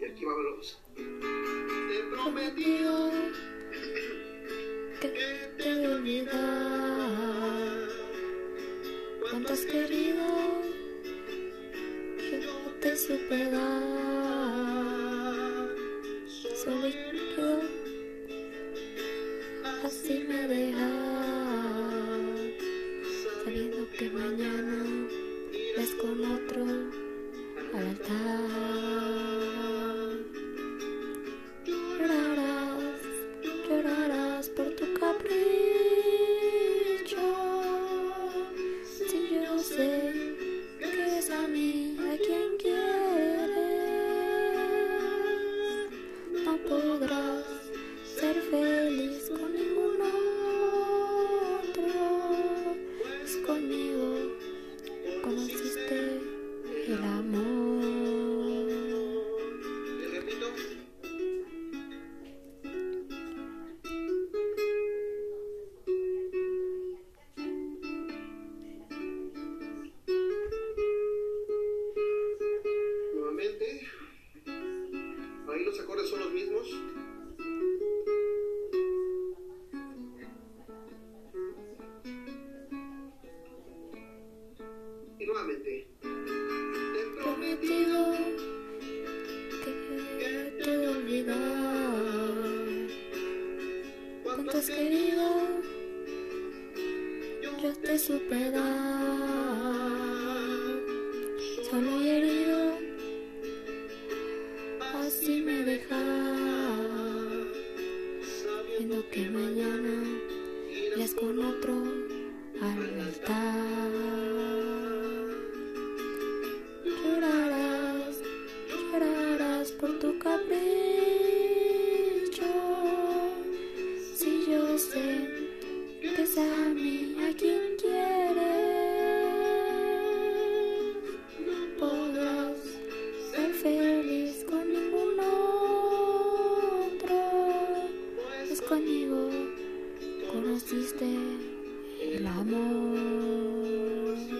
Y aquí va los. Te he prometido que te olvidar. Cuánto has querido, yo te supe dar. Solo yo, así me dejas. Sabiendo que mañana con otro al altar. Llorarás, llorarás por tu capricho. Si yo sé que es a mí a quien quieres, no podrás ser feliz con ningún otro. Es conmigo conociste el amor. Nuevamente. Ahí los acordes son los mismos. nuevamente. Te he prometido que te he olvidado. Cuando has querido, yo te superar. Solo he herido, así me dejas. Sabiendo que mañana irás con otro al altar. tu capricho. Si yo sé que es a mí a quien quieres, podrás ser feliz con ningún otro. Es conmigo conociste el amor.